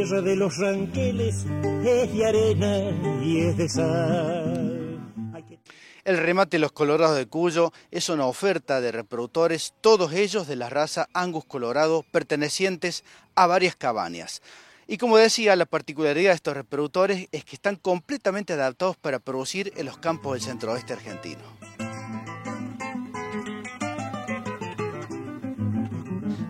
tierra de los ranqueles es de arena y es de sal. El remate Los Colorados de Cuyo es una oferta de reproductores, todos ellos de la raza Angus Colorado, pertenecientes a varias cabañas. Y como decía, la particularidad de estos reproductores es que están completamente adaptados para producir en los campos del centro-oeste argentino.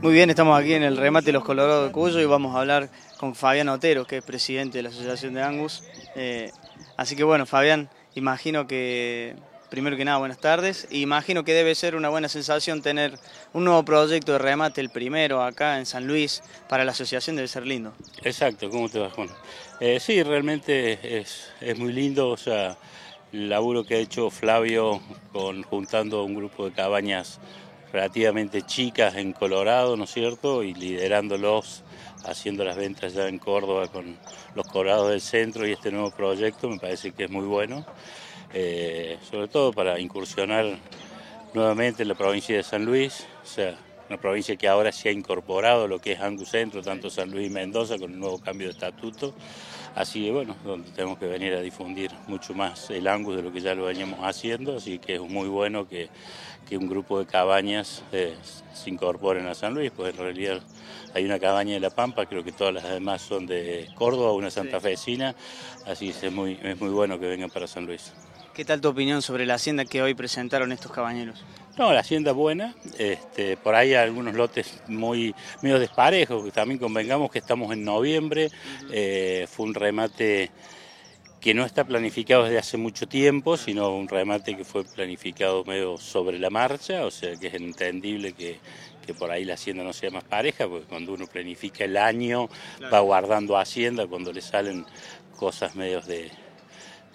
Muy bien, estamos aquí en el remate Los Colorados de Cuyo y vamos a hablar con Fabián Otero, que es presidente de la Asociación de Angus. Eh, así que bueno, Fabián, imagino que, primero que nada, buenas tardes. Imagino que debe ser una buena sensación tener un nuevo proyecto de remate, el primero acá en San Luis, para la asociación debe ser lindo. Exacto, ¿cómo te vas, Juan? Eh, sí, realmente es, es muy lindo, o sea, el laburo que ha hecho Flavio con juntando un grupo de cabañas relativamente chicas en Colorado, ¿no es cierto? Y liderándolos, haciendo las ventas ya en Córdoba con los Colorados del Centro y este nuevo proyecto me parece que es muy bueno, eh, sobre todo para incursionar nuevamente en la provincia de San Luis, o sea, una provincia que ahora se ha incorporado lo que es Angus Centro, tanto San Luis y Mendoza, con el nuevo cambio de estatuto. Así que bueno, donde tenemos que venir a difundir mucho más el Angus de lo que ya lo veníamos haciendo, así que es muy bueno que, que un grupo de cabañas eh, se incorporen a San Luis, pues en realidad hay una cabaña de La Pampa, creo que todas las demás son de Córdoba, una santafesina, así que es muy, es muy bueno que vengan para San Luis. ¿Qué tal tu opinión sobre la hacienda que hoy presentaron estos cabañeros? No, la hacienda buena, este, por ahí hay algunos lotes muy medio desparejos, también convengamos que estamos en noviembre, eh, fue un remate que no está planificado desde hace mucho tiempo, sino un remate que fue planificado medio sobre la marcha, o sea que es entendible que, que por ahí la hacienda no sea más pareja, porque cuando uno planifica el año va guardando hacienda cuando le salen cosas medios de,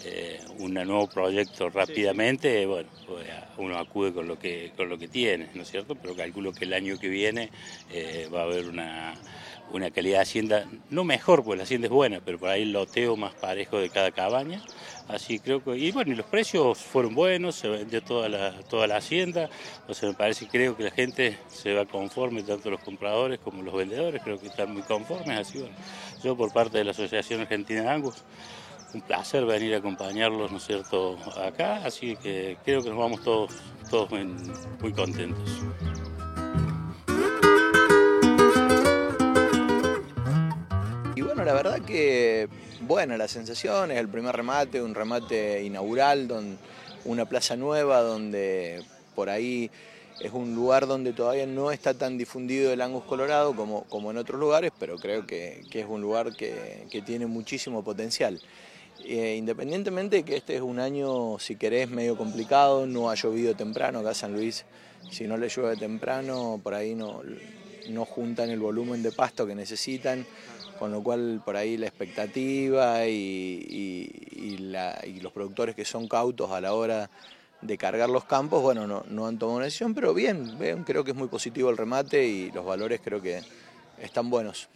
eh, un nuevo proyecto rápidamente, bueno, pues, uno acude con lo que con lo que tiene, ¿no es cierto? Pero calculo que el año que viene eh, va a haber una, una calidad de hacienda, no mejor, porque la hacienda es buena, pero por ahí el loteo más parejo de cada cabaña. Así creo que, y bueno, y los precios fueron buenos, se vendió toda la, toda la hacienda, o sea, me parece, creo que la gente se va conforme, tanto los compradores como los vendedores, creo que están muy conformes, así bueno. Yo por parte de la Asociación Argentina de Angus, un placer venir a acompañarlos, ¿no es cierto?, acá, así que creo que nos vamos todos, todos muy contentos. Y bueno, la verdad que, bueno, la sensación es el primer remate, un remate inaugural, don, una plaza nueva donde por ahí es un lugar donde todavía no está tan difundido el Angus Colorado como, como en otros lugares, pero creo que, que es un lugar que, que tiene muchísimo potencial. Eh, independientemente de que este es un año, si querés, medio complicado, no ha llovido temprano, acá San Luis, si no le llueve temprano, por ahí no, no juntan el volumen de pasto que necesitan, con lo cual por ahí la expectativa y, los productores que son cautos a la hora de cargar los campos, bueno, no, han tomado una decisión, pero bien, creo que es muy positivo el remate y los valores creo que están buenos.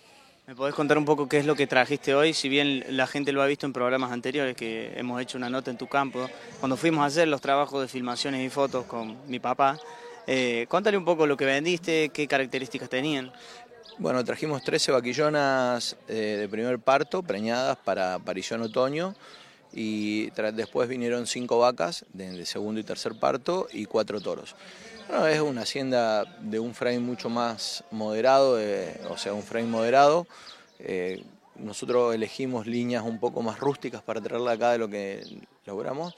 ¿Me podés contar un poco qué es lo que trajiste hoy? Si bien la gente lo ha visto en programas anteriores, que hemos hecho una nota en tu campo, cuando fuimos a hacer los trabajos de filmaciones y fotos con mi papá, eh, cuéntale un poco lo que vendiste, qué características tenían. Bueno, trajimos 13 vaquillonas eh, de primer parto, preñadas para parillón otoño, y después vinieron 5 vacas de, segundo y tercer parto y 4 toros. Es una hacienda de un frame mucho más moderado, o sea, un frame moderado. Eh, nosotros elegimos líneas un poco más rústicas para traerla acá de lo que logramos.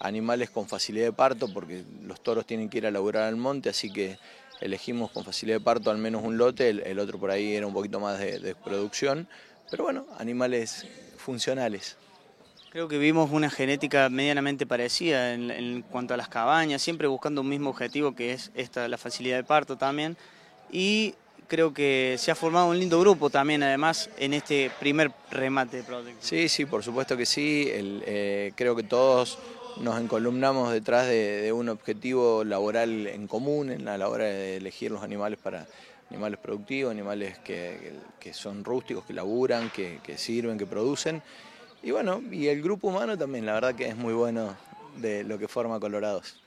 Animales con facilidad de parto, porque los toros tienen que ir a laburar al monte, así que elegimos con facilidad de parto al menos un lote, el, otro por ahí era un poquito más de, de producción. Pero bueno, animales funcionales. Creo que vimos una genética medianamente parecida en, cuanto a las cabañas, siempre buscando un mismo objetivo que es esta, la facilidad de parto también. Y creo que se ha formado un lindo grupo también, además, en este primer remate de proyecto. Sí, sí, por supuesto que sí. Eh, creo que todos nos encolumnamos detrás de, un objetivo laboral en común en la hora de elegir los animales para animales productivos, animales que, son rústicos, que laburan, que sirven, que producen. Y bueno, y el grupo humano también, la verdad que es muy bueno de lo que forma Colorados.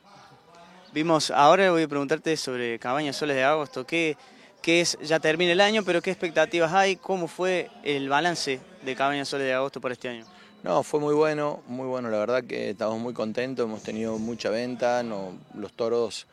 Vimos, ahora voy a preguntarte sobre Cabañas Soles de Agosto, ¿qué, que es, ya termina el año, pero ¿qué expectativas hay? ¿Cómo fue el balance de Cabaña Soles de Agosto para este año? No, fue muy bueno, muy bueno, la verdad que estamos muy contentos, hemos tenido mucha venta, no, los toros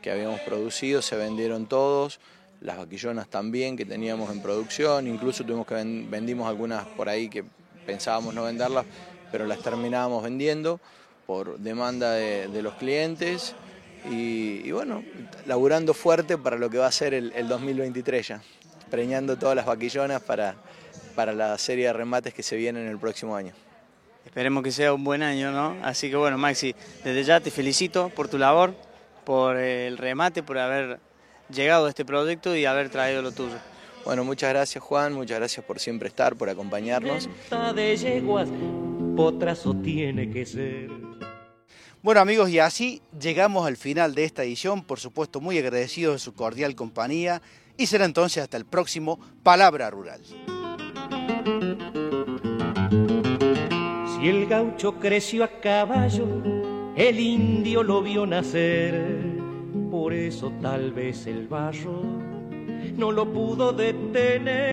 que habíamos producido se vendieron todos, las vaquillonas también que teníamos en producción, incluso tuvimos que vendimos algunas por ahí que pensábamos no venderlas, pero las terminábamos vendiendo por demanda de, los clientes y, bueno, laburando fuerte para lo que va a ser el, 2023 ya, preñando todas las vaquillonas para, para la serie de remates que se vienen el próximo año. Esperemos que sea un buen año, ¿no? Así que bueno, Maxi, desde ya te felicito por tu labor, por el remate, por haber llegado a este proyecto y haber traído lo tuyo. Bueno, muchas gracias Juan, muchas gracias por siempre estar, por acompañarnos. de yeguas, potrazo tiene que ser. Bueno amigos, y así llegamos al final de esta edición, por supuesto muy agradecidos de su cordial compañía y será entonces hasta el próximo Palabra Rural. Si el gaucho creció a caballo, el indio lo vio nacer. Por eso tal vez el barro no lo pudo detener.